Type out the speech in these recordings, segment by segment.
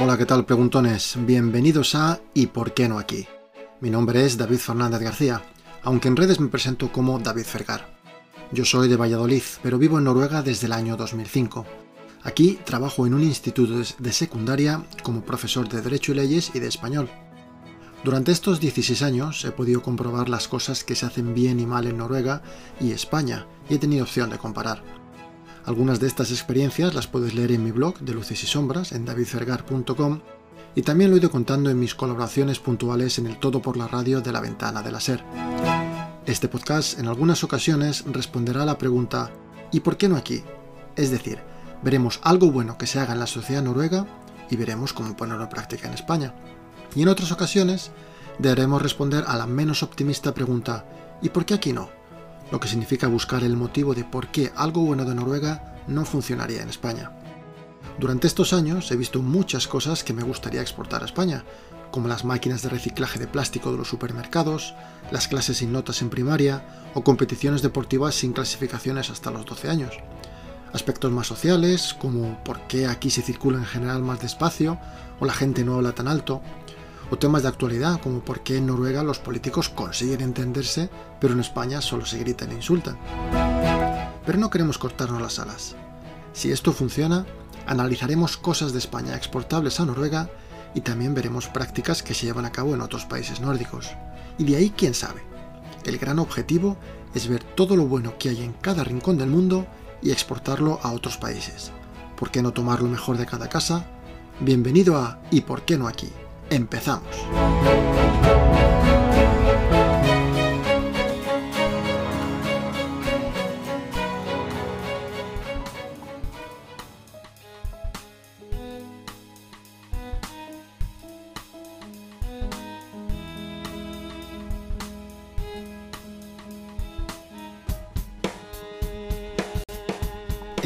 Hola, ¿qué tal, preguntones? Bienvenidos a ¿Y por qué no aquí? Mi nombre es David Fernández García, aunque en redes me presento como David Fergar. Yo soy de Valladolid, pero vivo en Noruega desde el año 2005. Aquí trabajo en un instituto de secundaria como profesor de Derecho y Leyes y de Español. Durante estos 16 años he podido comprobar las cosas que se hacen bien y mal en Noruega y España y he tenido opción de comparar. Algunas de estas experiencias las puedes leer en mi blog de Luces y Sombras en davidfergar.com y también lo he ido contando en mis colaboraciones puntuales en el Todo por la Radio de la Ventana de la SER. Este podcast en algunas ocasiones responderá a la pregunta ¿y por qué no aquí? Es decir, veremos algo bueno que se haga en la sociedad noruega y veremos cómo ponerlo en práctica en España. Y en otras ocasiones deberemos responder a la menos optimista pregunta ¿y por qué aquí no? Lo que significa buscar el motivo de por qué algo bueno de Noruega no funcionaría en España. Durante estos años he visto muchas cosas que me gustaría exportar a España, como las máquinas de reciclaje de plástico de los supermercados, las clases sin notas en primaria o competiciones deportivas sin clasificaciones hasta los 12 años. Aspectos más sociales, como por qué aquí se circula en general más despacio o la gente no habla tan alto, o temas de actualidad, como por qué en Noruega los políticos consiguen entenderse, pero en España solo se gritan e insultan. Pero no queremos cortarnos las alas. Si esto funciona, analizaremos cosas de España exportables a Noruega y también veremos prácticas que se llevan a cabo en otros países nórdicos. Y de ahí, quién sabe. El gran objetivo es ver todo lo bueno que hay en cada rincón del mundo y exportarlo a otros países. ¿Por qué no tomar lo mejor de cada casa? Bienvenido a ¿Y por qué no aquí? Empezamos.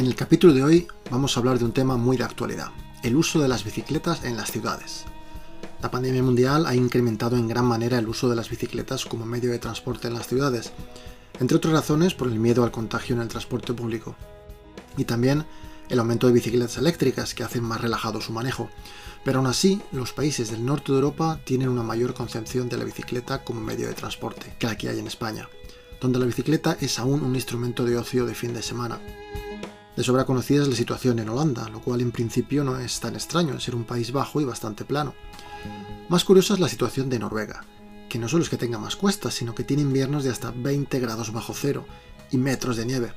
En el capítulo de hoy vamos a hablar de un tema muy de actualidad, el uso de las bicicletas en las ciudades. La pandemia mundial ha incrementado en gran manera el uso de las bicicletas como medio de transporte en las ciudades, entre otras razones por el miedo al contagio en el transporte público. Y también el aumento de bicicletas eléctricas que hacen más relajado su manejo. Pero aún así, los países del norte de Europa tienen una mayor concepción de la bicicleta como medio de transporte que la que hay en España, donde la bicicleta es aún un instrumento de ocio de fin de semana. De sobra conocida es la situación en Holanda, lo cual en principio no es tan extraño, ser un país bajo y bastante plano. Más curiosa es la situación de Noruega, que no solo es que tenga más cuestas, sino que tiene inviernos de hasta 20 grados bajo cero y metros de nieve.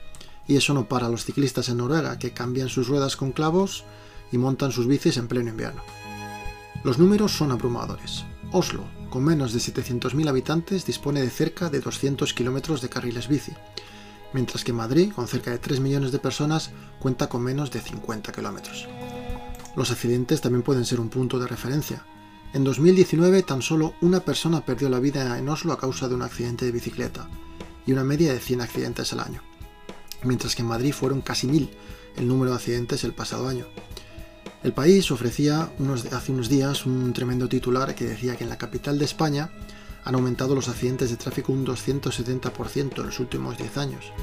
Y eso no para los ciclistas en Noruega, que cambian sus ruedas con clavos y montan sus bicis en pleno invierno. Los números son abrumadores. Oslo, con menos de 700.000 habitantes, dispone de cerca de 200 kilómetros de carriles bici, mientras que Madrid, con cerca de 3 millones de personas, cuenta con menos de 50 kilómetros. Los accidentes también pueden ser un punto de referencia. En 2019 tan solo una persona perdió la vida en Oslo a causa de un accidente de bicicleta y una media de 100 accidentes al año, mientras que en Madrid fueron casi 1000 el número de accidentes el pasado año. El país ofrecía hace unos días un tremendo titular que decía que en la capital de España han aumentado los accidentes de tráfico un 270% en los últimos 10 años.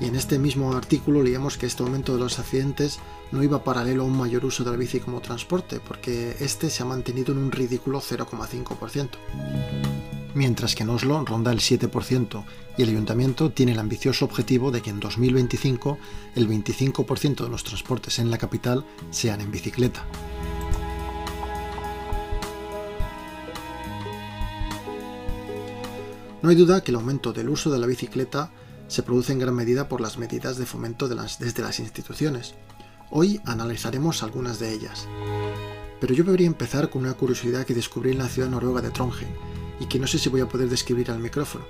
Y en este mismo artículo leíamos que este aumento de los accidentes no iba paralelo a un mayor uso de la bici como transporte, porque este se ha mantenido en un ridículo 0,5%. Mientras que en Oslo ronda el 7% y el ayuntamiento tiene el ambicioso objetivo de que en 2025 el 25% de los transportes en la capital sean en bicicleta. No hay duda que el aumento del uso de la bicicleta se produce en gran medida por las medidas de fomento desde las instituciones. Hoy analizaremos algunas de ellas. Pero yo debería empezar con una curiosidad que descubrí en la ciudad noruega de Trondheim y que no sé si voy a poder describir al micrófono.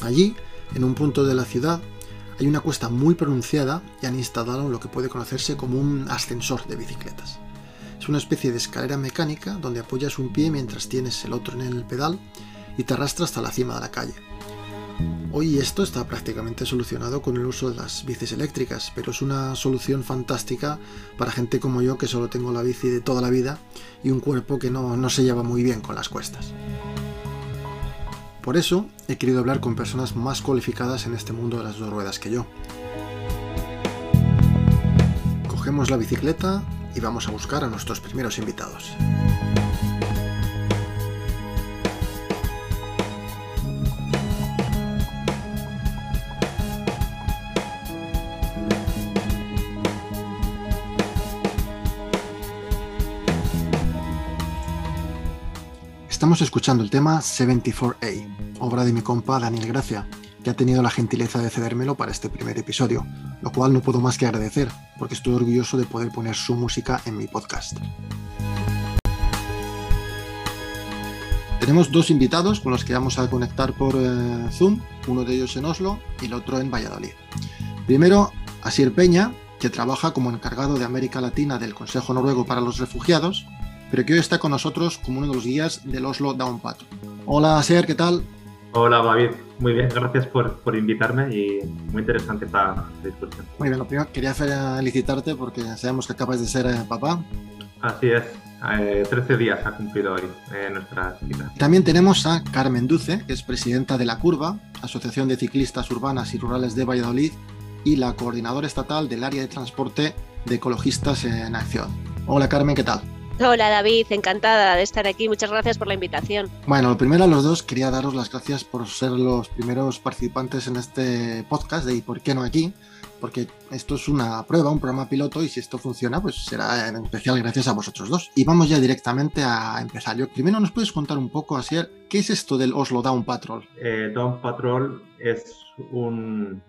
Allí, en un punto de la ciudad, hay una cuesta muy pronunciada y han instalado lo que puede conocerse como un ascensor de bicicletas. Es una especie de escalera mecánica donde apoyas un pie mientras tienes el otro en el pedal y te arrastra hasta la cima de la calle. Hoy esto está prácticamente solucionado con el uso de las bicis eléctricas, pero es una solución fantástica para gente como yo que solo tengo la bici de toda la vida y un cuerpo que no, no se lleva muy bien con las cuestas. Por eso he querido hablar con personas más cualificadas en este mundo de las dos ruedas que yo. Cogemos la bicicleta, y vamos a buscar a nuestros primeros invitados. Estamos escuchando el tema 74A, obra de mi compa Daniel Gracia, que ha tenido la gentileza de cedérmelo para este primer episodio, lo cual no puedo más que agradecer, porque estoy orgulloso de poder poner su música en mi podcast. Tenemos dos invitados con los que vamos a conectar por eh, Zoom, uno de ellos en Oslo y el otro en Valladolid. Primero, Asier Peña, que trabaja como encargado de América Latina del Consejo Noruego para los Refugiados, pero que hoy está con nosotros como uno de los guías del Oslo Down Patrol. Hola, Ser, ¿qué tal? Hola, David. Muy bien, gracias por, por invitarme y muy interesante esta discusión. Muy bien, lo primero quería felicitarte porque sabemos que acabas de ser eh, papá. Así es, 13 eh, días ha cumplido hoy eh, nuestra cita. También tenemos a Carmen Duce, que es presidenta de La Curva, Asociación de Ciclistas Urbanas y Rurales de Valladolid, y la coordinadora estatal del área de transporte de Ecologistas en Acción. Hola Carmen, ¿qué tal? Hola David, encantada de estar aquí. Muchas gracias por la invitación. Bueno, lo primero a los dos quería daros las gracias por ser los primeros participantes en este podcast de ¿Y por qué no aquí? Porque esto es una prueba, un programa piloto y si esto funciona, pues será en especial gracias a vosotros dos. Y vamos ya directamente a empezar. Yo, primero nos puedes contar un poco, Asier, ¿qué es esto del Oslo Down Patrol? Eh, Down Patrol es un,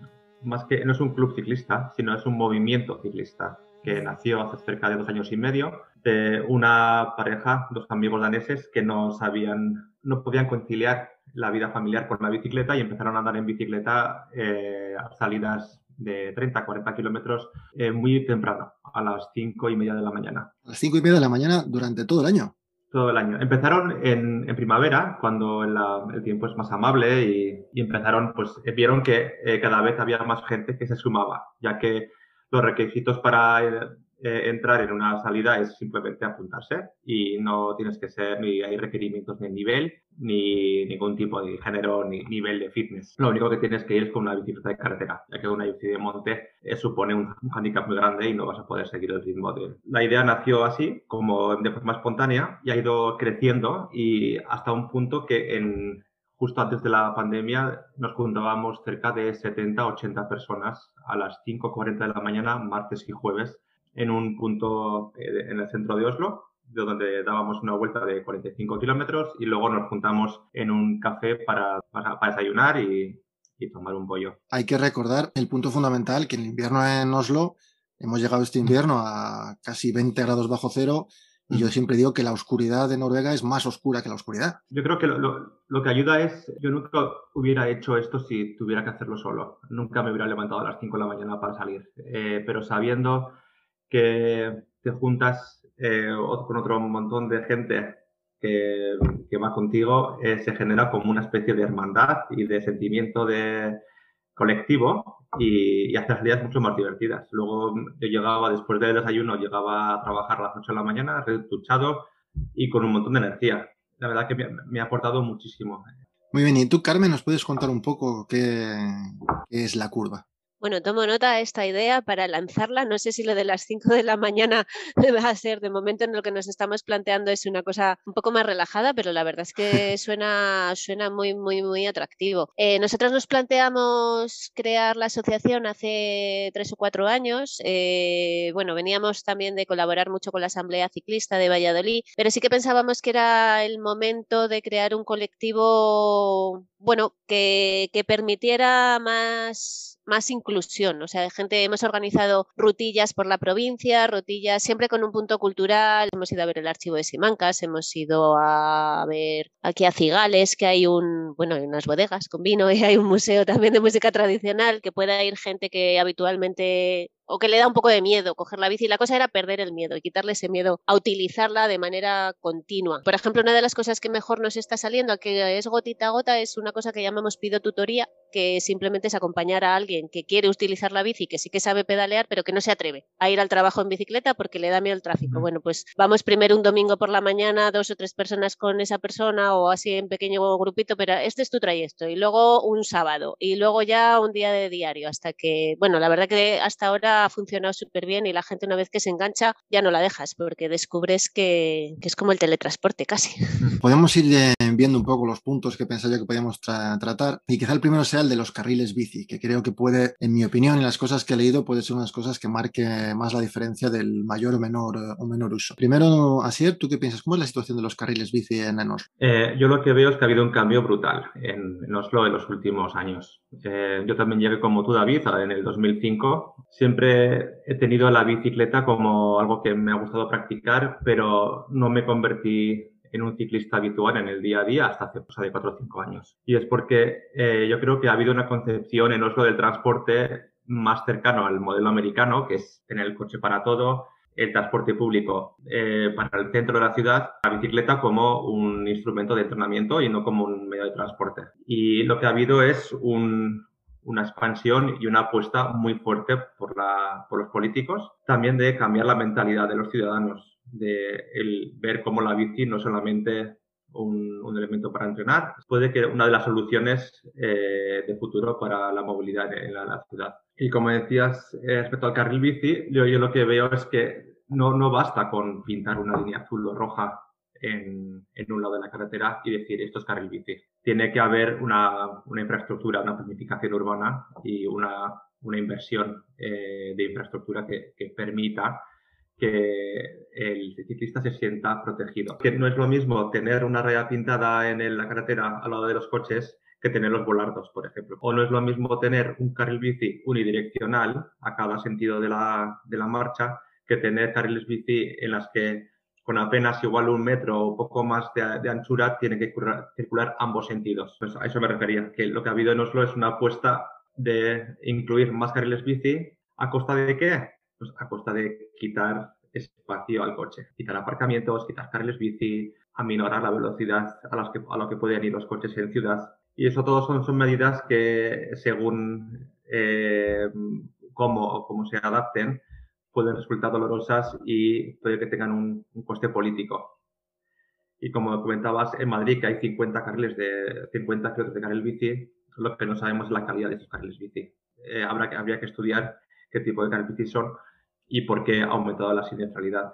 más que, no es un club ciclista, sino es un movimiento ciclista que nació hace cerca de dos años y medio de una pareja, dos amigos daneses que no sabían, no podían conciliar la vida familiar con la bicicleta y empezaron a andar en bicicleta eh, a salidas de 30, 40 kilómetros eh, muy temprano, a las 5 y media de la mañana. A las 5 y media de la mañana durante todo el año. Todo el año. Empezaron en, en primavera, cuando el tiempo es más amable y, y empezaron, pues vieron que eh, cada vez había más gente que se sumaba, ya que los requisitos para eh, entrar en una salida es simplemente apuntarse y no tienes que ser, ni hay requerimientos de nivel, ni ningún tipo de género, ni nivel de fitness. Lo único que tienes que ir es con una bicicleta de carretera, ya que una bici de monte eh, supone un, un handicap muy grande y no vas a poder seguir el ritmo de... La idea nació así, como de forma espontánea, y ha ido creciendo y hasta un punto que en justo antes de la pandemia nos juntábamos cerca de 70, 80 personas a las 5.40 de la mañana, martes y jueves, en un punto eh, en el centro de Oslo, de donde dábamos una vuelta de 45 kilómetros y luego nos juntamos en un café para, desayunar y, y, tomar un pollo. Hay que recordar el punto fundamental, que en invierno en Oslo hemos llegado este invierno a casi 20 grados bajo cero y yo siempre digo que la oscuridad de Noruega es más oscura que la oscuridad. Yo creo que lo, lo, lo, que ayuda es, yo nunca hubiera hecho esto si tuviera que hacerlo solo. Nunca me hubiera levantado a las 5 de la mañana para salir. Eh, pero sabiendo que te juntas eh, con otro montón de gente que, que va contigo, eh, se genera como una especie de hermandad y de sentimiento de colectivo y, y hacer días mucho más divertidas. Luego yo llegaba, después del desayuno, llegaba a trabajar a las 8 de la mañana, retuchado y con un montón de energía. La verdad que me, ha aportado muchísimo. Muy bien, y tú, Carmen, ¿nos puedes contar un poco qué es la curva? Bueno, tomo nota de esta idea para lanzarla. No sé si lo de las 5 de la mañana va a ser, de momento en lo que nos estamos planteando es una cosa un poco más relajada, pero la verdad es que suena, suena muy, muy, muy atractivo. Eh, nosotros nos planteamos crear la asociación hace tres o cuatro años. Eh, bueno, veníamos también de colaborar mucho con la Asamblea Ciclista de Valladolid, pero sí que pensábamos que era el momento de crear un colectivo, bueno, que, que permitiera más más inclusión. O sea, de gente, hemos organizado rutillas por la provincia, rutillas siempre con un punto cultural. Hemos ido a ver el archivo de Simancas, hemos ido a ver aquí a Cigales, que hay un, bueno, hay unas bodegas con vino y hay un museo también de música tradicional que pueda ir gente que habitualmente o que le da un poco de miedo coger la bici. La cosa era perder el miedo y quitarle ese miedo a utilizarla de manera continua. Por ejemplo, una de las cosas que mejor nos está saliendo, que es gotita a gota, es una cosa que llamamos pido tutoría, que simplemente es acompañar a alguien que quiere utilizar la bici, que sí que sabe pedalear, pero que no se atreve a ir al trabajo en bicicleta porque le da miedo el tráfico. Bueno, pues vamos primero un domingo por la mañana, dos o tres personas con esa persona o así en pequeño grupito, pero este es tu trayecto. Y luego un sábado y luego ya un día de diario hasta que, bueno, la verdad que hasta ahora ha funcionado súper bien y la gente una vez que se engancha ya no la dejas porque descubres que, es como el teletransporte casi. Podemos ir viendo un poco los puntos que pensaba yo que podíamos tratar y quizá el primero sea el de los carriles bici, que creo que puede, en mi opinión y las cosas que he leído, puede ser unas cosas que marque más la diferencia del mayor o menor, o menor uso. Primero, Asier, ¿tú qué piensas? ¿Cómo es la situación de los carriles bici en, Oslo? Eh, yo lo que veo es que ha habido un cambio brutal en, Oslo en los últimos años. Eh, yo también llegué como tú, David, en el 2005. Siempre he tenido la bicicleta como algo que me ha gustado practicar, pero no me convertí en un ciclista habitual en el día a día hasta hace cosa de 4 o 5 años. Y es porque eh, yo creo que ha habido una concepción en Oslo del transporte más cercano al modelo americano, que es tener el coche para todo, el transporte público eh, para el centro de la ciudad, la bicicleta como un instrumento de entrenamiento y no como un medio de transporte. Y lo que ha habido es una expansión y una apuesta muy fuerte por, la, por los políticos, también de cambiar la mentalidad de los ciudadanos, de el ver cómo la bici no solamente un, un, elemento para entrenar, puede que una de las soluciones eh, de futuro para la movilidad en la, ciudad. Y como decías eh, respecto al carril bici, yo, yo, lo que veo es que no, no basta con pintar una línea azul o roja en, en, un lado de la carretera y decir esto es carril bici. Tiene que haber una, una infraestructura, una planificación urbana y una, una inversión eh, de infraestructura que, que permita que el ciclista se sienta protegido. Que no es lo mismo tener una raya pintada en la carretera al lado de los coches que tener los volardos, por ejemplo. O no es lo mismo tener un carril bici unidireccional a cada sentido de la, de la marcha que tener carriles bici en las que con apenas igual un metro o poco más de, anchura tienen que circular, ambos sentidos. Pues a eso me refería, que lo que ha habido en Oslo es una apuesta de incluir más carriles bici a costa de qué? Pues a costa de quitar espacio al coche, quitar aparcamientos, quitar carriles bici, aminorar la velocidad a, las que, a lo que pueden ir los coches en ciudad. Y eso todo son, son medidas que según eh, cómo, cómo se adapten, pueden resultar dolorosas y puede que tengan un, coste político. Y como comentabas, en Madrid que hay 50 carriles de 50 kilómetros de carril bici, lo que no sabemos es la calidad de esos carriles bici. Eh, habrá habría que estudiar qué tipo de carriles bici son y por qué ha aumentado la siniestralidad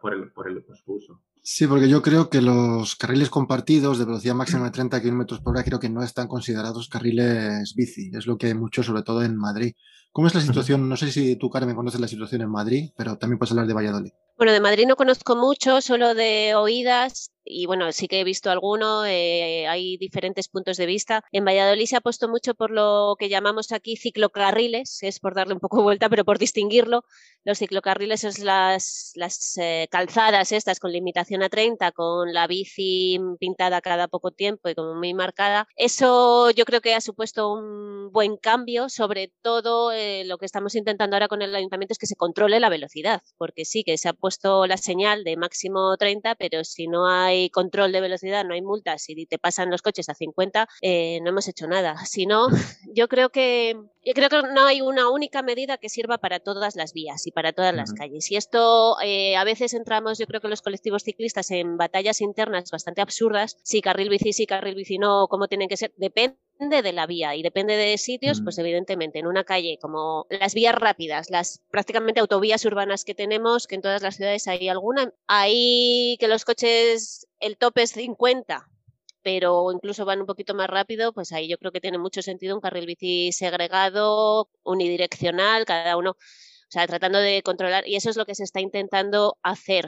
por, el, por el uso. Sí, porque yo creo que los carriles compartidos de velocidad máxima de 30 km por hora creo que no están considerados carriles bici. Es lo que hay mucho, sobre todo en Madrid. ¿Cómo es la situación? No sé si tú, Carmen, conoces la situación en Madrid, pero también puedes hablar de Valladolid. Bueno, de Madrid no conozco mucho, solo de oídas y bueno, sí que he visto alguno, eh, hay diferentes puntos de vista. En Valladolid se ha puesto mucho por lo que llamamos aquí ciclocarriles, es por darle un poco de vuelta, pero por distinguirlo. Los ciclocarriles son las, las eh, calzadas estas con limitación a 30, con la bici pintada cada poco tiempo y como muy marcada. Eso yo creo que ha supuesto un buen cambio, sobre todo eh, lo que estamos intentando ahora con el ayuntamiento es que se controle la velocidad, porque sí que se ha puesto la señal de máximo 30, pero si no hay hay control de velocidad, no hay multas y te pasan los coches a 50, eh, no hemos hecho nada. Si no, yo creo que yo creo que no hay una única medida que sirva para todas las vías y para todas las calles. Y esto eh, a veces entramos, yo creo que los colectivos ciclistas en batallas internas bastante absurdas. Si carril bici, si carril bici no, cómo tienen que ser, depende de la vía y depende de sitios, pues evidentemente en una calle como las vías rápidas, las prácticamente autovías urbanas que tenemos, que en todas las ciudades hay alguna, ahí que los coches, el tope es 50, pero incluso van un poquito más rápido, pues ahí yo creo que tiene mucho sentido un carril bici segregado, unidireccional, cada uno, o sea, tratando de controlar, y eso es lo que se está intentando hacer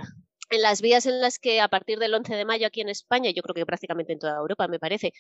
en las vías en las que a partir del 11 de mayo aquí en España, yo creo que prácticamente en toda Europa me parece,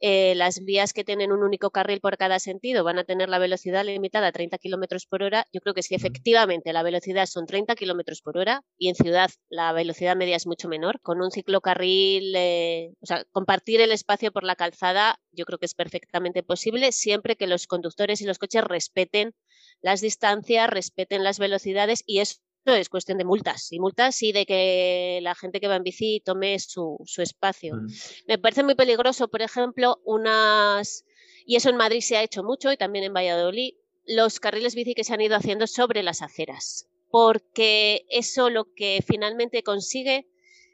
eh, las vías que tienen un único carril por cada sentido van a tener la velocidad limitada a 30 kilómetros por hora. Yo creo que si efectivamente la velocidad son 30 kilómetros por hora y en ciudad la velocidad media es mucho menor, con un ciclocarril, eh, o sea, compartir el espacio por la calzada, yo creo que es perfectamente posible siempre que los conductores y los coches respeten las distancias, respeten las velocidades y eso es cuestión de multas y multas y de que la gente que va en bici tome su, espacio. Mm. Me parece muy peligroso, por ejemplo, unas, y eso en Madrid se ha hecho mucho y también en Valladolid, los carriles bici que se han ido haciendo sobre las aceras, porque eso lo que finalmente consigue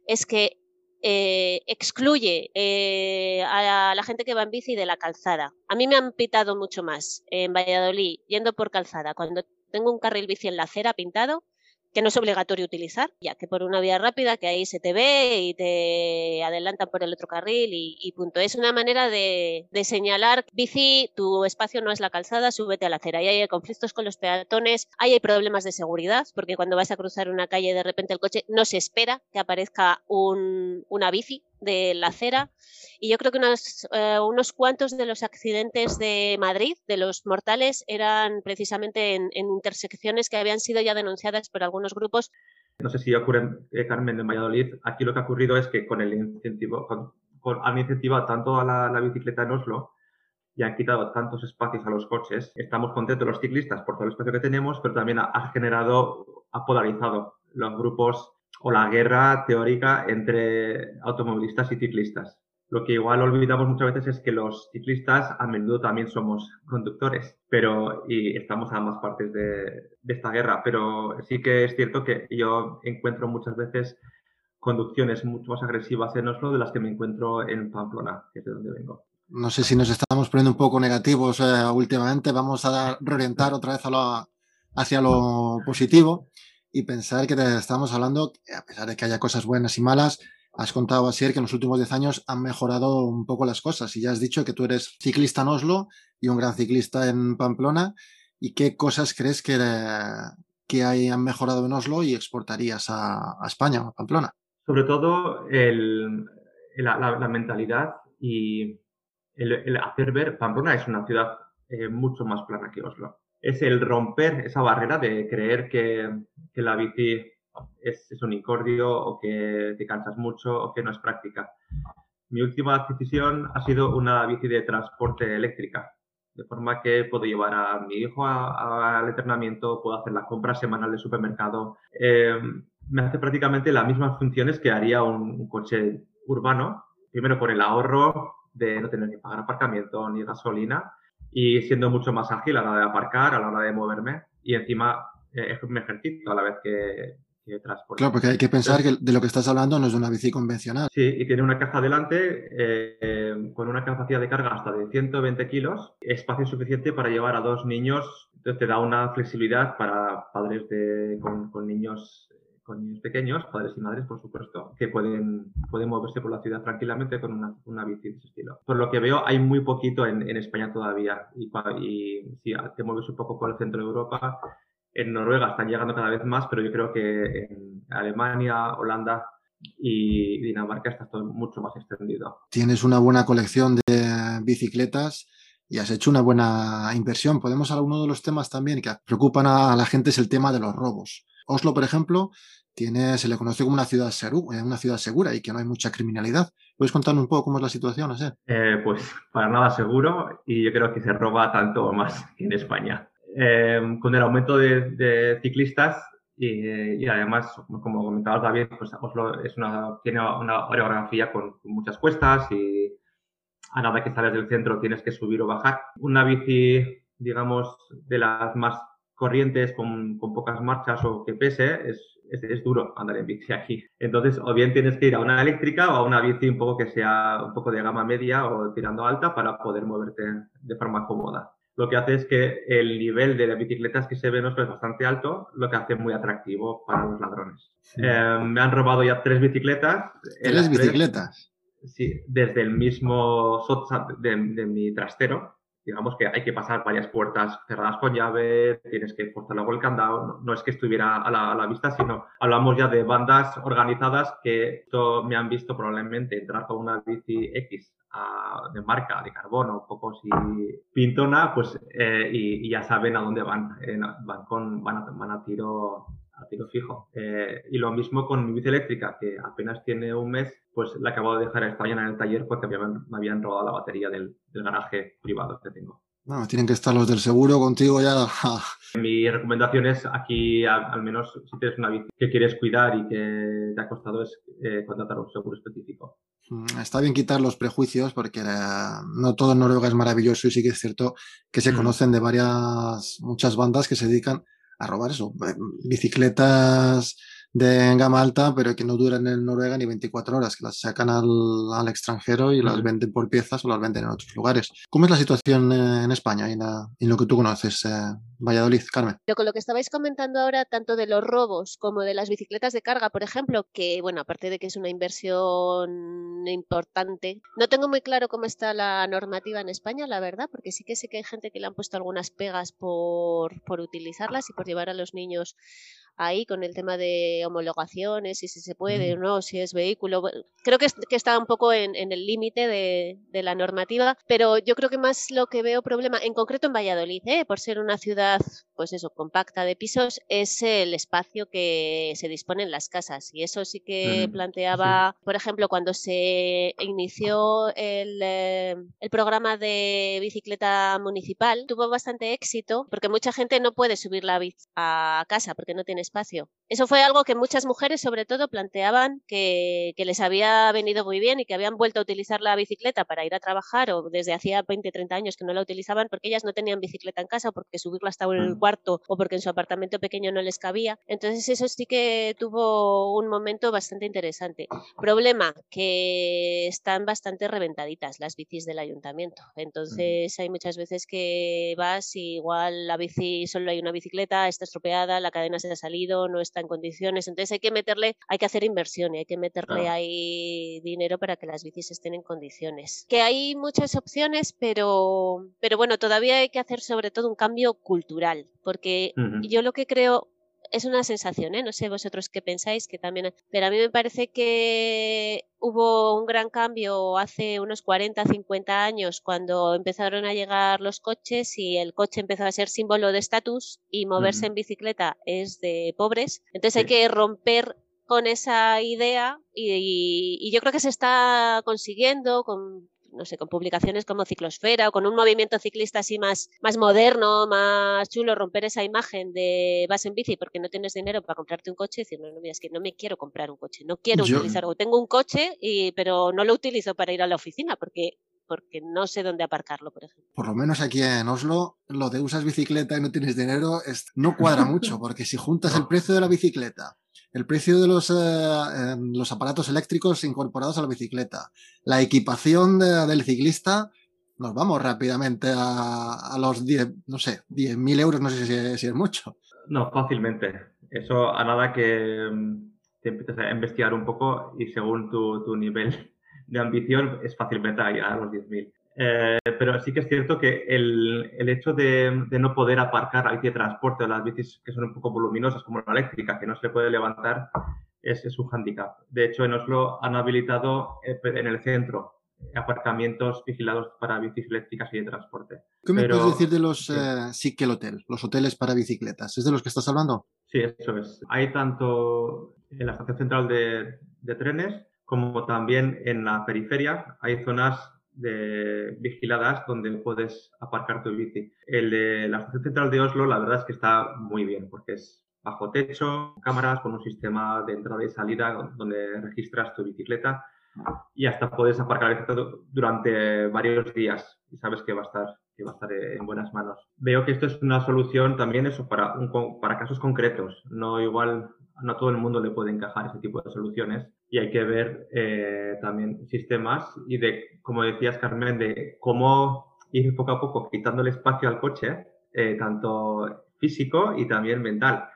es que eh, excluye eh, a la gente que va en bici de la calzada. A mí me han pitado mucho más en Valladolid yendo por calzada cuando tengo un carril bici en la acera pintado, que no es obligatorio utilizar, ya que por una vía rápida que ahí se te ve y te adelantan por el otro carril y, punto. Es una manera de, señalar, bici, tu espacio no es la calzada, súbete a la acera. Y hay conflictos con los peatones, ahí hay problemas de seguridad, porque cuando vas a cruzar una calle de repente el coche no se espera que aparezca una bici de la acera. Y yo creo que unos, eh, unos cuantos de los accidentes de Madrid, de los mortales, eran precisamente en, intersecciones que habían sido ya denunciadas por algunos grupos. No sé si ocurre, eh, Carmen, en Valladolid. Aquí lo que ha ocurrido es que con el incentivo, con, han incentivado tanto a la, bicicleta en Oslo y han quitado tantos espacios a los coches. Estamos contentos los ciclistas por todo el espacio que tenemos, pero también ha generado, ha polarizado los grupos o la guerra teórica entre automovilistas y ciclistas. Lo que igual olvidamos muchas veces es que los ciclistas a menudo también somos conductores, pero y estamos a ambas partes de, esta guerra. Pero sí que es cierto que yo encuentro muchas veces conducciones mucho más agresivas en Oslo de las que me encuentro en Pamplona, que es de donde vengo. No sé si nos estamos poniendo un poco negativos eh, últimamente. Vamos a reorientar otra vez hacia lo positivo y pensar que estamos hablando, a pesar de que haya cosas buenas y malas, has contado así que en los últimos 10 años han mejorado un poco las cosas y ya has dicho que tú eres ciclista en Oslo y un gran ciclista en Pamplona. ¿Y qué cosas crees que, que han mejorado en Oslo y exportarías a, España o a Pamplona? Sobre todo el, la, mentalidad y el, hacer ver, Pamplona es una ciudad eh, mucho más plana que Oslo es el romper esa barrera de creer que, la bici es, incordio o que te cansas mucho o que no es práctica. Mi última decisión ha sido una bici de transporte eléctrica, de forma que puedo llevar a mi hijo al entrenamiento, puedo hacer la compra semanal de supermercado. Eh, me hace prácticamente las mismas funciones que haría un, coche urbano, primero por el ahorro de no tener que pagar aparcamiento ni gasolina y siendo mucho más ágil a la hora de aparcar, a la hora de moverme y encima eh, me ejercito a la vez que, que transporto. Claro, porque hay que pensar que de lo que estás hablando no es de una bici convencional. Sí, y tiene una caja delante eh, con una capacidad de carga hasta de 120 kilos, espacio suficiente para llevar a dos niños, entonces te da una flexibilidad para padres de, con, con niños con niños pequeños, padres y madres, por supuesto, que pueden, pueden moverse por la ciudad tranquilamente con una, una bici de ese estilo. Por lo que veo, hay muy poquito en, en España todavía. Y, si te mueves un poco por el centro de Europa, en Noruega están llegando cada vez más, pero yo creo que en Alemania, Holanda y Dinamarca está todo mucho más extendido. Tienes una buena colección de bicicletas y has hecho una buena inversión. Podemos hablar uno de los temas también que preocupan a la gente es el tema de los robos. Oslo, por ejemplo, tiene, se le conoce como una ciudad, eh, una ciudad segura y que no hay mucha criminalidad. ¿Puedes contarnos un poco cómo es la situación? Eh, pues para nada seguro y yo creo que se roba tanto más que en España. Eh, con el aumento de, ciclistas y, además, como comentaba David, pues Oslo es una, tiene una orografía con, muchas cuestas y a nada que sales del centro tienes que subir o bajar. Una bici, digamos, de las más corrientes con, con pocas marchas o que pese, es, es, duro andar en bici aquí. Entonces, o bien tienes que ir a una eléctrica o a una bici un poco que sea un poco de gama media o tirando alta para poder moverte de forma cómoda. Lo que hace es que el nivel de las bicicletas que se ven es bastante alto, lo que hace muy atractivo para los ladrones. Eh, me han robado ya tres bicicletas. ¿Tres bicicletas? Sí, desde el mismo de, de mi trastero digamos que hay que pasar varias puertas cerradas con llave, tienes que forzar luego el candado, no, es que estuviera a la, vista, sino hablamos ya de bandas organizadas que me han visto probablemente entrar con una bici X de marca, de carbono, un poco si pintona, pues eh, y, ya saben a dónde van, eh, van, con, van, a, van a tiro a tiro fijo. Eh, y lo mismo con mi bici eléctrica, que apenas tiene un mes, pues la acabo de dejar esta mañana en el taller porque me habían, robado la batería del, garaje privado que tengo. No, tienen que estar los del seguro contigo ya. Mi recomendación es aquí, al, menos si tienes una bici que quieres cuidar y que te ha costado, es eh, contratar un seguro específico. Mm, está bien quitar los prejuicios porque eh, no todo en Noruega es maravilloso y sí que es cierto que se mm. conocen de varias, muchas bandas que se dedican a robar eso, eh, bicicletas de gama alta, pero que no duran en Noruega ni 24 horas, que las sacan al, extranjero y las venden por piezas o las venden en otros lugares. ¿Cómo es la situación en España y en, lo que tú conoces, eh, Valladolid, Carmen? con lo que estabais comentando ahora, tanto de los robos como de las bicicletas de carga, por ejemplo, que, bueno, aparte de que es una inversión importante, no tengo muy claro cómo está la normativa en España, la verdad, porque sí que sé que hay gente que le han puesto algunas pegas por, por utilizarlas y por llevar a los niños ahí con el tema de homologaciones y si se puede o no, si es vehículo. Creo que, que está un poco en, el límite de, la normativa, pero yo creo que más lo que veo problema, en concreto en Valladolid, ¿eh? por ser una ciudad, pues eso, compacta de pisos, es el espacio que se dispone en las casas. Y eso sí que planteaba, por ejemplo, cuando se inició el, eh, el programa de bicicleta municipal, tuvo bastante éxito porque mucha gente no puede subir la bici a casa porque no tiene espacio. Eso fue algo que muchas mujeres, sobre todo, planteaban que, les había venido muy bien y que habían vuelto a utilizar la bicicleta para ir a trabajar o desde hacía 20, 30 años que no la utilizaban porque ellas no tenían bicicleta en casa o porque subirla estaba en el mm. cuarto o porque en su apartamento pequeño no les cabía. Entonces eso sí que tuvo un momento bastante interesante. Problema, que están bastante reventaditas las bicis del ayuntamiento. Entonces hay muchas veces que vas y igual la bici, solo hay una bicicleta, está estropeada, la cadena se ha salido no está en condiciones. Entonces hay que meterle, hay que hacer inversión y hay que meterle ahí dinero para que las bicis estén en condiciones. Que hay muchas opciones, pero, pero bueno, todavía hay que hacer sobre todo un cambio cultural, porque yo lo que creo, es una sensación, ¿eh? no sé vosotros qué pensáis, que también, pero a mí me parece que hubo un gran cambio hace unos 40, 50 años cuando empezaron a llegar los coches y el coche empezó a ser símbolo de estatus y moverse en bicicleta es de pobres. Entonces hay que romper con esa idea y, y, yo creo que se está consiguiendo con no sé, con publicaciones como Ciclosfera o con un movimiento ciclista así más, más moderno, más chulo, romper esa imagen de vas en bici porque no tienes dinero para comprarte un coche y decir, no, no, es que no me quiero comprar un coche, no quiero utilizar, o tengo un coche, y, pero no lo utilizo para ir a la oficina porque porque no sé dónde aparcarlo, por ejemplo. Por lo menos aquí en Oslo, lo de usas bicicleta y no tienes dinero no cuadra mucho, porque si juntas el precio de la bicicleta el precio de los, eh, em, los aparatos eléctricos incorporados a la bicicleta, la equipación del ciclista, nos vamos rápidamente a, los 10, no sé, 10.000 euros, no sé si, es mucho. No, fácilmente. Eso a nada que em, te empiezas a investigar un poco y según tu, tu nivel de ambición es fácilmente a los 10.000. Eh, pero sí que es cierto que el, el hecho de, de, no poder aparcar la bici de transporte o las bicis que son un poco voluminosas como la eléctrica, que no se puede levantar, es, es un hándicap. De hecho, en Oslo han habilitado eh, en el centro aparcamientos vigilados para bicis eléctricas y de transporte. ¿Qué me puedes decir de los sí. Eh, Hotel, los hoteles para bicicletas? ¿Es de los que estás hablando? Sí, eso es. Hay tanto en la estación central de, de trenes como también en la periferia. Hay zonas de vigiladas donde puedes aparcar tu bici. El de la estación central de Oslo, la verdad es que está muy bien porque es bajo techo, cámaras con un sistema de entrada y salida donde registras tu bicicleta y hasta puedes aparcar durante varios días y sabes que va a estar que va a estar en buenas manos. Veo que esto es una solución también eso para, un, para casos concretos, no igual no a todo el mundo le puede encajar ese tipo de soluciones y hay que ver eh, también sistemas y de, como decías Carmen, de cómo ir poco a poco quitando el espacio al coche, eh, tanto físico y también mental.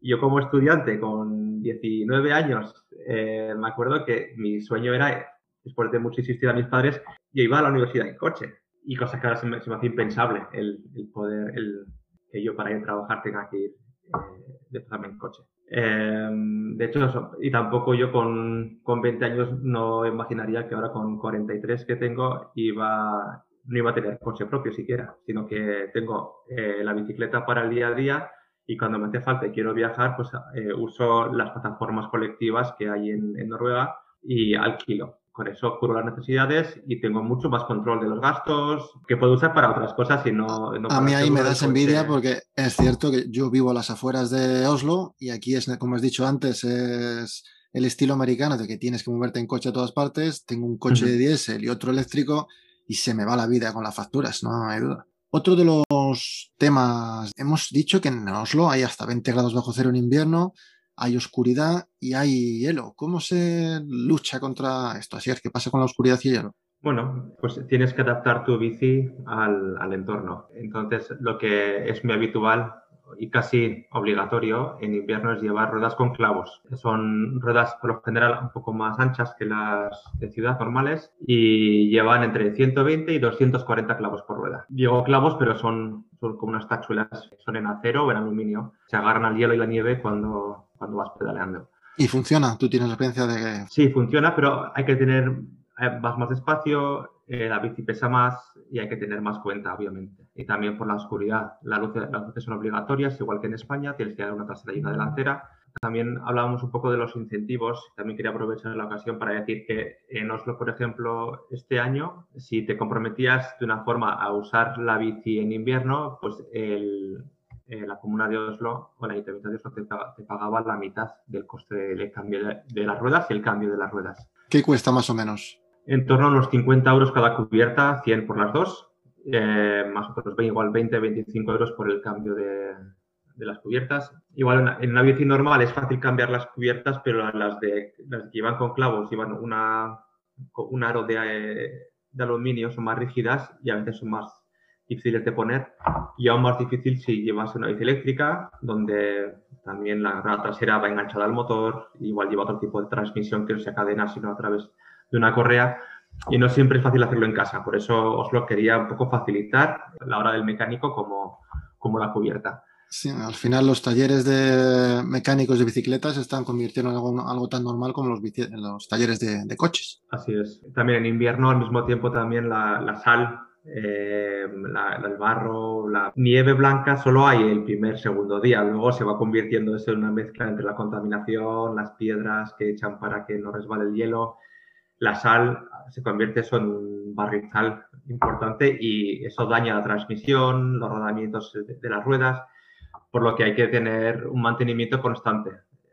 Yo como estudiante con 19 años, eh, me acuerdo que mi sueño era, después de mucho insistir a mis padres, yo iba a la universidad en coche. Y cosas que ahora se me, se hace impensable el, el poder, el, que yo para ir a trabajar tenga que ir eh, desplazarme en coche. Em, de hecho, y tampoco yo con, con 20 años no imaginaría que ahora con 43 que tengo iba, no iba a tener coche propio siquiera, sino que tengo eh, la bicicleta para el día a día y cuando me hace falta y quiero viajar, pues eh, uso las plataformas colectivas que hay en, en Noruega y alquilo con eso cubro las necesidades y tengo mucho más control de los gastos que puedo usar para otras cosas y no... a mí ahí me das envidia porque es cierto que yo vivo a las afueras de Oslo y aquí es, como has dicho antes, es el estilo americano de que tienes que moverte en coche a todas partes. Tengo un coche de diésel y otro eléctrico y se me va la vida con las facturas, no hay duda. Otro de los temas, hemos dicho que en Oslo hay hasta 20 grados bajo cero en invierno, hay oscuridad y hay hielo. ¿Cómo se lucha contra esto? Así es, ¿qué pasa con la oscuridad y hielo? Bueno, pues tienes que adaptar tu bici al, al entorno. Entonces, lo que es muy habitual y casi obligatorio en invierno es llevar ruedas con clavos. Son ruedas por lo general un poco más anchas que las de ciudad normales y llevan entre 120 y 240 clavos por rueda. Llevo clavos, pero son, son como unas tachuelas, son en acero o en aluminio. Se agarran al hielo y la nieve cuando, cuando vas pedaleando. ¿Y funciona? ¿Tú tienes la experiencia de que...? Sí, funciona, pero hay que tener, eh, vas más despacio, eh, la bici pesa más y hay que tener más cuenta, obviamente. Y también por la oscuridad. Las luces, las luces son obligatorias, igual que en España, tienes que dar una trasera y una delantera. También hablábamos un poco de los incentivos. También quería aprovechar la ocasión para decir que en Oslo, por ejemplo, este año, si te comprometías de una forma a usar la bici en invierno, pues el, eh, la comuna de Oslo o la Ayuntamiento de Oslo te, te, pagaba la mitad del coste del cambio de, las ruedas y el cambio de las ruedas. ¿Qué cuesta más o menos? en torno a unos 50 euros cada cubierta, 100 por las dos, eh, más o menos igual 20, 25 euros por el cambio de, de las cubiertas. Igual en, en, una bici normal es fácil cambiar las cubiertas, pero las, de, las que llevan con clavos llevan una, un aro de, de aluminio, son más rígidas y a veces son más difíciles de poner y aún más difícil si llevas una bici eléctrica donde también la rueda trasera va enganchada al motor, igual lleva otro tipo de transmisión que no sea cadena sino a través de una correa y no siempre es fácil hacerlo en casa. Por eso os lo quería un poco facilitar la hora del mecánico como, como la cubierta. Sí, al final los talleres de mecánicos de bicicletas se están convirtiendo en algo, algo tan normal como los, los talleres de, de, coches. Así es. También en invierno, al mismo tiempo, también la, la sal, eh, la, el barro, la nieve blanca solo hay el primer, segundo día. Luego se va convirtiendo eso en una mezcla entre la contaminación, las piedras que echan para que no resbale el hielo la sal se convierte eso en un barrizal importante y eso daña la transmisión, los rodamientos de, las ruedas, por lo que hay que tener un mantenimiento constante.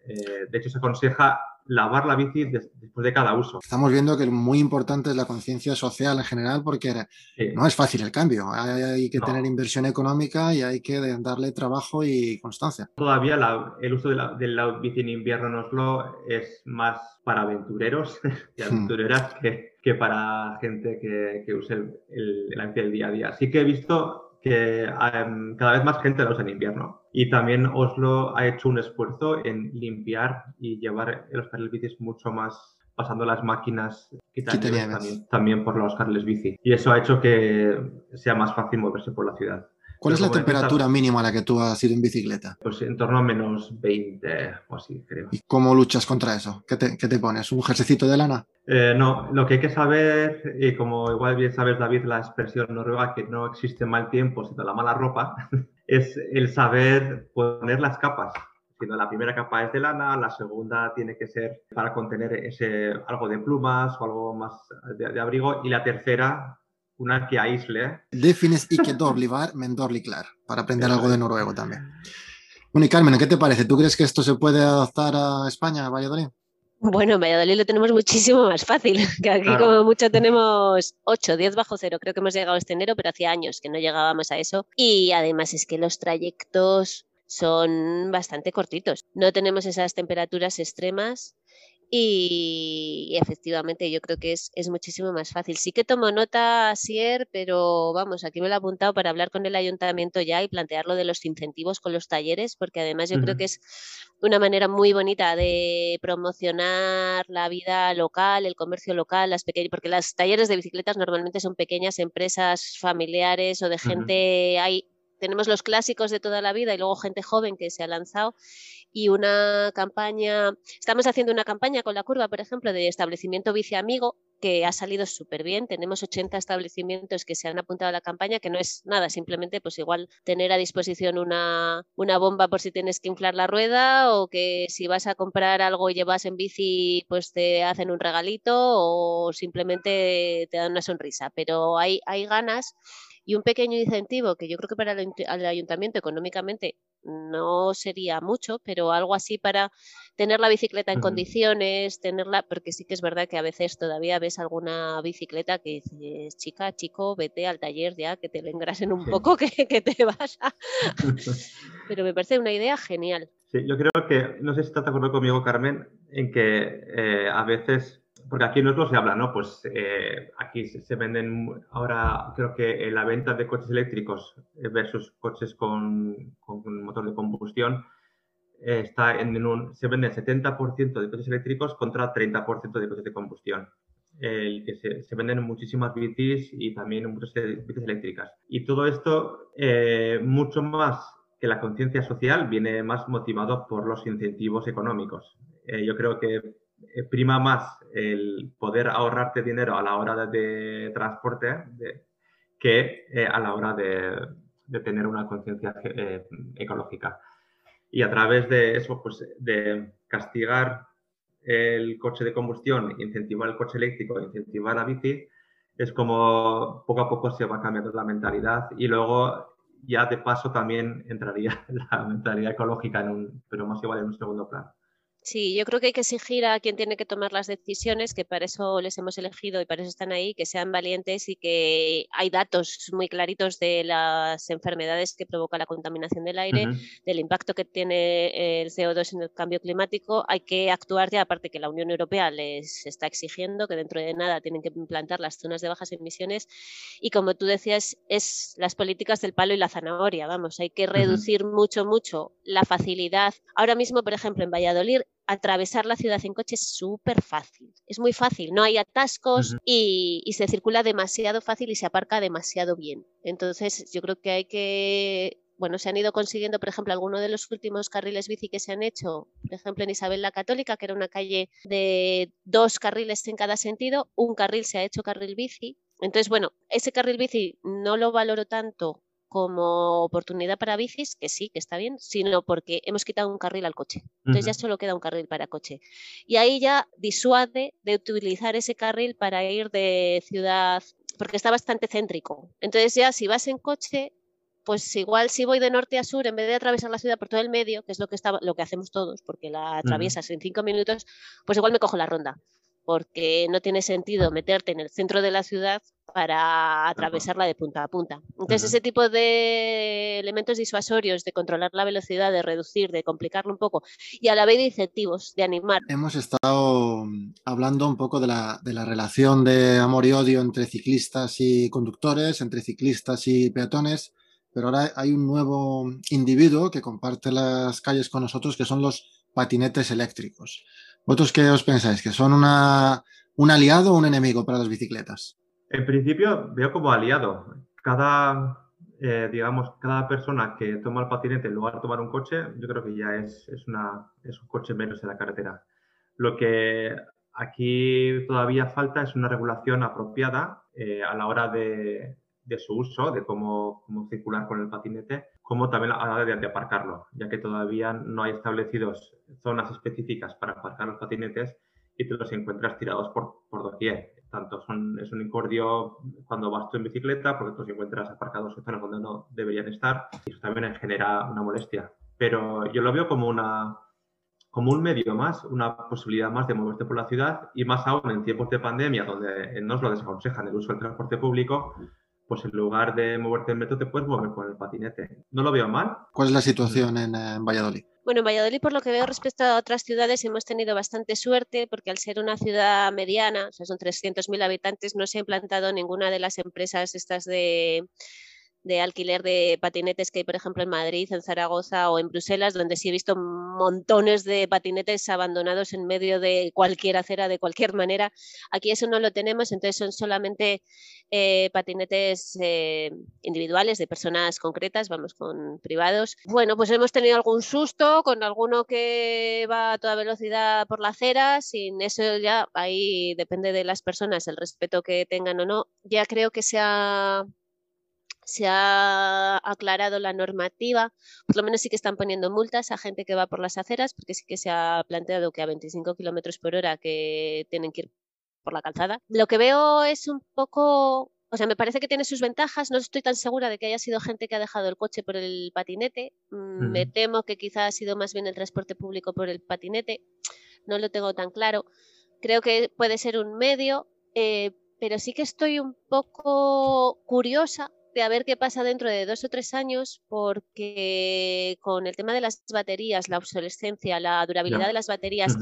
Eh, de hecho, se aconseja lavar la bici después de cada uso. Estamos viendo que muy importante es la conciencia social en general porque sí. no es fácil el cambio. Hay, hay que no. tener inversión económica y hay que darle trabajo y constancia. Todavía la, el uso de la, de la, bici en invierno en Oslo es más para aventureros y aventureras hmm. que, que, para gente que, que use el, el, la bici del día a día. Sí que he visto que um, cada vez más gente la usa en invierno. Y también Oslo ha hecho un esfuerzo en limpiar y llevar los carriles bicis mucho más pasando las máquinas también, también por los carriles bici. Y eso ha hecho que sea más fácil moverse por la ciudad. ¿Cuál es la temperatura mínima a la que tú has ido en bicicleta? Pues en torno a menos 20 o así, creo. ¿Y cómo luchas contra eso? ¿Qué te, qué te pones? ¿Un jerseycito de lana? Eh, no, lo que hay que saber, y como igual bien sabes, David, la expresión noruega que no existe mal tiempo sino la mala ropa, es el saber poner las capas. Sino la primera capa es de lana, la segunda tiene que ser para contener ese, algo de plumas o algo más de, de abrigo, y la tercera una que aísle. Det finnes icke dårlig vær, men dårlig klær, para aprender algo de noruego también. Bueno, y Carmen, ¿qué te parece? ¿Tú crees que esto se puede adaptar a España, a Valladolid? Bueno, en Valladolid lo tenemos muchísimo más fácil, que aquí claro. como mucho tenemos 8, 10 bajo cero, creo que hemos llegado este enero, pero hacía años que no llegábamos a eso. Y además es que los trayectos son bastante cortitos. No tenemos esas temperaturas extremas y efectivamente yo creo que es, es, muchísimo más fácil. Sí que tomo nota, Sier, pero vamos, aquí me lo he apuntado para hablar con el ayuntamiento ya y plantear lo de los incentivos con los talleres, porque además yo uh -huh. creo que es una manera muy bonita de promocionar la vida local, el comercio local, las pequeñas, porque las talleres de bicicletas normalmente son pequeñas empresas familiares o de gente, uh -huh. hay tenemos los clásicos de toda la vida y luego gente joven que se ha lanzado y una campaña, estamos haciendo una campaña con la curva, por ejemplo, de establecimiento bici amigo que ha salido súper bien. Tenemos 80 establecimientos que se han apuntado a la campaña, que no es nada, simplemente pues igual tener a disposición una, una bomba por si tienes que inflar la rueda o que si vas a comprar algo y llevas en bici pues te hacen un regalito o simplemente te dan una sonrisa. Pero hay, hay ganas y un pequeño incentivo que yo creo que para el, el, ayuntamiento económicamente no sería mucho, pero algo así para tener la bicicleta en uh -huh. condiciones, tenerla, porque sí que es verdad que a veces todavía ves alguna bicicleta que dices, chica, chico, vete al taller ya, que te le engrasen un sí. poco, que, que, te vas a... pero me parece una idea genial. Sí, yo creo que, no sé si estás de acuerdo conmigo, Carmen, en que eh, a veces, porque aquí no es lo se habla, ¿no? Pues eh, aquí se, venden ahora, creo que la venta de coches eléctricos versus coches con, con motor de combustión está en un, se venden 70% de coches eléctricos contra 30% de coches de combustión. El que se, venden muchísimas bicis y también muchas bicis eléctricas. Y todo esto, eh, mucho más que la conciencia social, viene más motivado por los incentivos económicos. Eh, yo creo que eh, prima más el poder ahorrarte dinero a la hora de, transporte que a la hora de, de tener una conciencia ecológica y a través de eso, pues de castigar el coche de combustión, incentivar el coche eléctrico, incentivar la bici, es como poco a poco se va cambiando la mentalidad y luego ya de paso también entraría la mentalidad ecológica en un, pero más igual en un segundo plano. Sí, yo creo que hay que exigir a quien tiene que tomar las decisiones, que para eso les hemos elegido y para eso están ahí, que sean valientes y que hay datos muy claritos de las enfermedades que provoca la contaminación del aire, del impacto que tiene el CO2 en el cambio climático. Hay que actuar ya, aparte que la Unión Europea les está exigiendo que dentro de nada tienen que implantar las zonas de bajas emisiones. Y como tú decías, es las políticas del palo y la zanahoria, vamos, hay que reducir mucho, mucho la facilidad. Ahora mismo, por ejemplo, en Valladolid atravesar la ciudad en coche es súper fácil. Es muy fácil, no hay atascos y, se circula demasiado fácil y se aparca demasiado bien. Entonces, yo creo que hay que bueno, se han ido consiguiendo, por ejemplo, algunos de los últimos carriles bici que se han hecho, por ejemplo, en Isabel la Católica, que era una calle de dos carriles en cada sentido, un carril se ha hecho carril bici. Entonces, bueno, ese carril bici no lo valoro tanto como oportunidad para bicis, que sí, que está bien, sino porque hemos quitado un carril al coche. Entonces ya solo queda un carril para coche. Y ahí ya disuade de utilizar ese carril para ir de ciudad, porque está bastante céntrico. Entonces ya si vas en coche, pues igual si voy de norte a sur, en vez de atravesar la ciudad por todo el medio, que es lo que, está, lo que hacemos todos, porque la atraviesas en cinco minutos, pues igual me cojo la ronda porque no tiene sentido meterte en el centro de la ciudad para atravesarla de punta a punta. Entonces, ese tipo de elementos disuasorios, de controlar la velocidad, de reducir, de complicarlo un poco, y a la vez de incentivos, de animar. Hemos estado mm, hablando un poco de la, de la relación de amor y odio entre ciclistas y conductores, entre ciclistas y peatones, pero ahora hay un nuevo individuo que comparte las calles con nosotros, que son los patinetes eléctricos. ¿Vosotros qué os pensáis? ¿Que son un aliado o un enemigo para las bicicletas? En principio veo como aliado. Cada, eh, digamos, cada persona que toma el patinete en lugar de tomar un coche, yo creo que ya es, es, una, es un coche menos en la carretera. Lo que aquí todavía falta es una regulación apropiada eh, a la hora de, de su uso, de cómo, cómo, circular con el patinete, como también a la hora de, aparcarlo, ya que todavía no hay establecidos zonas específicas para aparcar los patinetes y te los encuentras tirados por, por doquier. Tanto son, es un incordio cuando vas tú en bicicleta, porque te los encuentras aparcados en zonas donde no deberían estar, y eso también genera una molestia. Pero yo lo veo como una, como un medio más, una posibilidad más de moverte por la ciudad y más aún en tiempos de pandemia donde nos lo desaconsejan el uso del transporte público, pues en lugar de moverte en metro te puedes mover con el patinete. No lo veo mal. ¿Cuál es la situación en, Valladolid? Bueno, en Valladolid, por lo que veo respecto a otras ciudades, hemos tenido bastante suerte porque al ser una ciudad mediana, o sea, son 300.000 habitantes, no se ha implantado ninguna de las empresas estas de de alquiler de patinetes que hay, por ejemplo, en Madrid, en Zaragoza o en Bruselas, donde sí he visto montones de patinetes abandonados en medio de cualquier acera, de cualquier manera. Aquí eso no lo tenemos, entonces son solamente eh, patinetes eh, individuales de personas concretas, vamos, con privados. Bueno, pues hemos tenido algún susto con alguno que va a toda velocidad por la acera, sin eso ya ahí depende de las personas el respeto que tengan o no. Ya creo que se ha se ha aclarado la normativa, por lo menos sí que están poniendo multas a gente que va por las aceras, porque sí que se ha planteado que a 25 kilómetros por hora que tienen que ir por la calzada. Lo que veo es un poco, o sea, me parece que tiene sus ventajas. No estoy tan segura de que haya sido gente que ha dejado el coche por el patinete. Mm, me temo que quizá ha sido más bien el transporte público por el patinete. No lo tengo tan claro. Creo que puede ser un medio, eh, pero sí que estoy un poco curiosa de a ver qué pasa dentro de dos o tres años, porque con el tema de las baterías, la obsolescencia, la durabilidad de las baterías,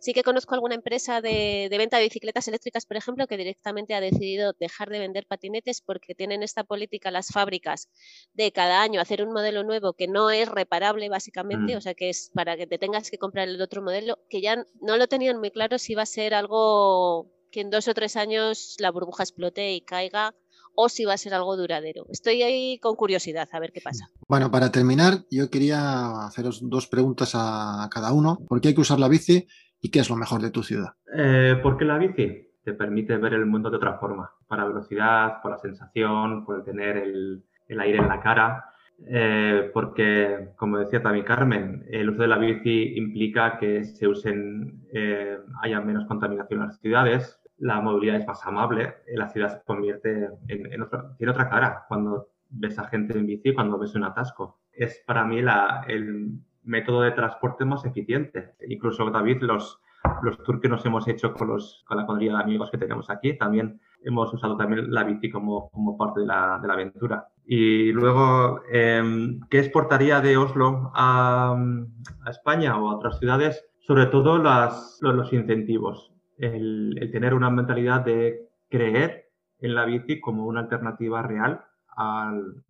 sí que conozco alguna empresa de, venta de bicicletas eléctricas, por ejemplo, que directamente ha decidido dejar de vender patinetes porque tienen esta política las fábricas de cada año hacer un modelo nuevo que no es reparable básicamente, mm. o sea que es para que te tengas que comprar el otro modelo, que ya no lo tenían muy claro si va a ser algo que en dos o tres años la burbuja explote y caiga o si va a ser algo duradero. Estoy ahí con curiosidad a ver qué pasa. Bueno, para terminar, yo quería haceros dos preguntas a cada uno. ¿Por qué hay que usar la bici y qué es lo mejor de tu ciudad? Eh, porque la bici te permite ver el mundo de otra forma, para velocidad, por la sensación, por el tener el, aire en la cara. Eh, porque, como decía también Carmen, el uso de la bici implica que se usen, eh, haya menos contaminación en las ciudades, la movilidad es más amable, la ciudad se convierte en, tiene otra cara cuando ves a gente en bici, cuando ves un atasco. Es para mí el método de transporte más eficiente. Incluso, David, los, los tours que nos hemos hecho con, los, con la cuadrilla de amigos que tenemos aquí, también hemos usado también la bici como, como parte de la, de la aventura. Y luego, eh, ¿qué exportaría de Oslo a, a, España o a otras ciudades? Sobre todo las, los incentivos el, tener una mentalidad de creer en la bici como una alternativa real al,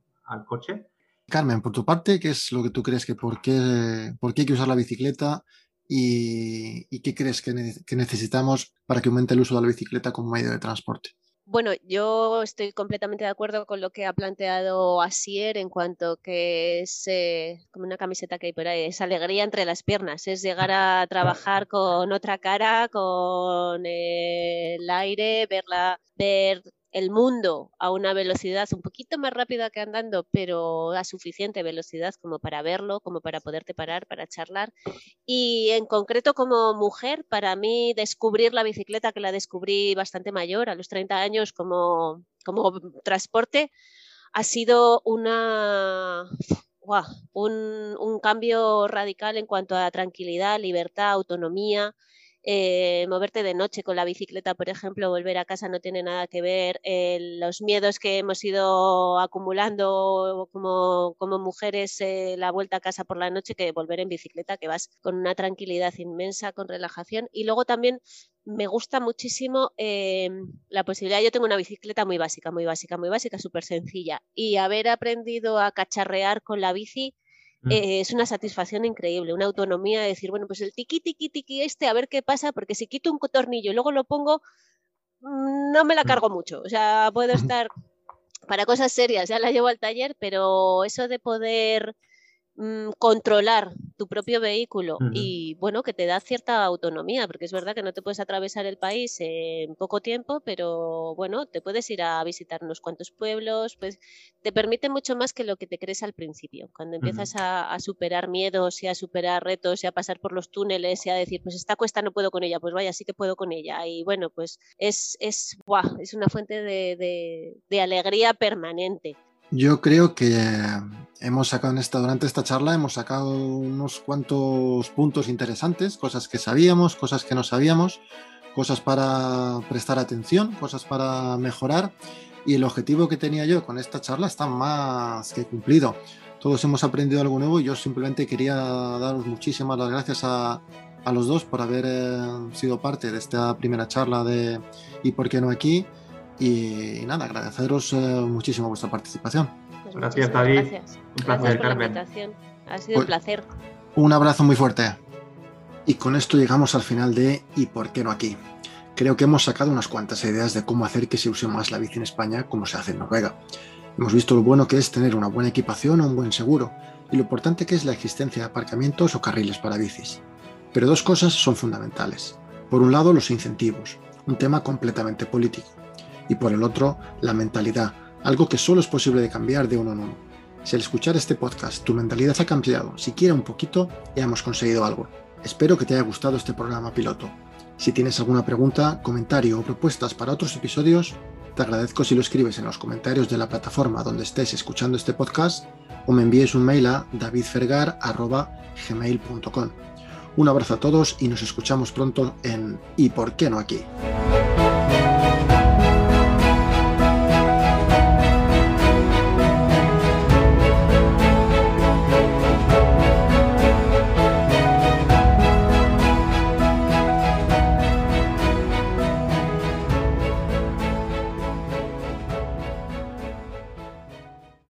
coche. Carmen, por tu parte, ¿qué es lo que tú crees que por qué, por qué hay que usar la bicicleta y, qué crees que, que necesitamos para que aumente el uso de la bicicleta como medio de transporte? Bueno, yo estoy completamente de acuerdo con lo que ha planteado Asier en cuanto que es eh, como una camiseta que hay por ahí, es alegría entre las piernas, es llegar a trabajar con otra cara, con el aire, verla, ver el mundo a una velocidad un poquito más rápida que andando, pero a suficiente velocidad como para verlo, como para poderte parar, para charlar. Y en concreto como mujer, para mí descubrir la bicicleta, que la descubrí bastante mayor, a los 30 años como, como transporte, ha sido una... un, un cambio radical en cuanto a tranquilidad, libertad, autonomía, eh, moverte de noche con la bicicleta, por ejemplo, volver a casa no tiene nada que ver, eh, los miedos que hemos ido acumulando como, como mujeres, eh, la vuelta a casa por la noche, que volver en bicicleta, que vas con una tranquilidad inmensa, con relajación. Y luego también me gusta muchísimo la posibilidad, yo tengo una bicicleta muy básica, muy básica, muy básica, súper sencilla, y haber aprendido a cacharrear con la bici. Eh, es una satisfacción increíble, una autonomía de decir, bueno, pues el tiqui, tiqui, tiqui este, a ver qué pasa, porque si quito un tornillo y luego lo pongo, mm, no me la mm. cargo mucho. O sea, puedo estar para cosas serias, ya la llevo al taller, pero eso de poder Mm, controlar tu propio vehículo y bueno, que te da cierta autonomía, porque es verdad que no te puedes atravesar el país en poco tiempo, pero bueno, te puedes ir a visitar unos cuantos pueblos, pues te permite mucho más que lo que te crees al principio. Cuando empiezas a, superar miedos y a superar retos y a pasar por los túneles y a decir, pues esta cuesta no puedo con ella, pues vaya, sí que puedo con ella. Y bueno, pues es, es, es una fuente de alegría permanente. Yo creo que hemos sacado en esta, durante esta charla, hemos sacado unos cuantos puntos interesantes, cosas que sabíamos, cosas que no sabíamos, cosas para prestar atención, cosas para mejorar. Y el objetivo que tenía yo con esta charla está más que cumplido. Todos hemos aprendido algo nuevo y yo simplemente quería daros muchísimas las gracias a, a los dos por haber eh, sido parte de esta primera charla de ¿Y por qué no aquí? Y, nada, agradeceros eh, muchísimo vuestra participación. Pues gracias, David. Gracias. Un placer, Carmen. Ha sido un pues, placer. Un abrazo muy fuerte. Y con esto llegamos al final de ¿Y por qué no aquí? Creo que hemos sacado unas cuantas ideas de cómo hacer que se use más la bici en España como se hace en Noruega. Hemos visto lo bueno que es tener una buena equipación o un buen seguro, y lo importante que es la existencia de aparcamientos o carriles para bicis. Pero dos cosas son fundamentales. Por un lado, los incentivos, un tema completamente político y por el otro la mentalidad, algo que solo es posible de cambiar de uno en uno. Si al escuchar este podcast tu mentalidad ha cambiado, siquiera un poquito, ya hemos conseguido algo. Espero que te haya gustado este programa piloto. Si tienes alguna pregunta, comentario o propuestas para otros episodios, te agradezco si lo escribes en los comentarios de la plataforma donde estés escuchando este podcast o me envíes un mail a davidfergar.gmail.com. Un abrazo a todos y nos escuchamos pronto en ¿Y por qué no aquí?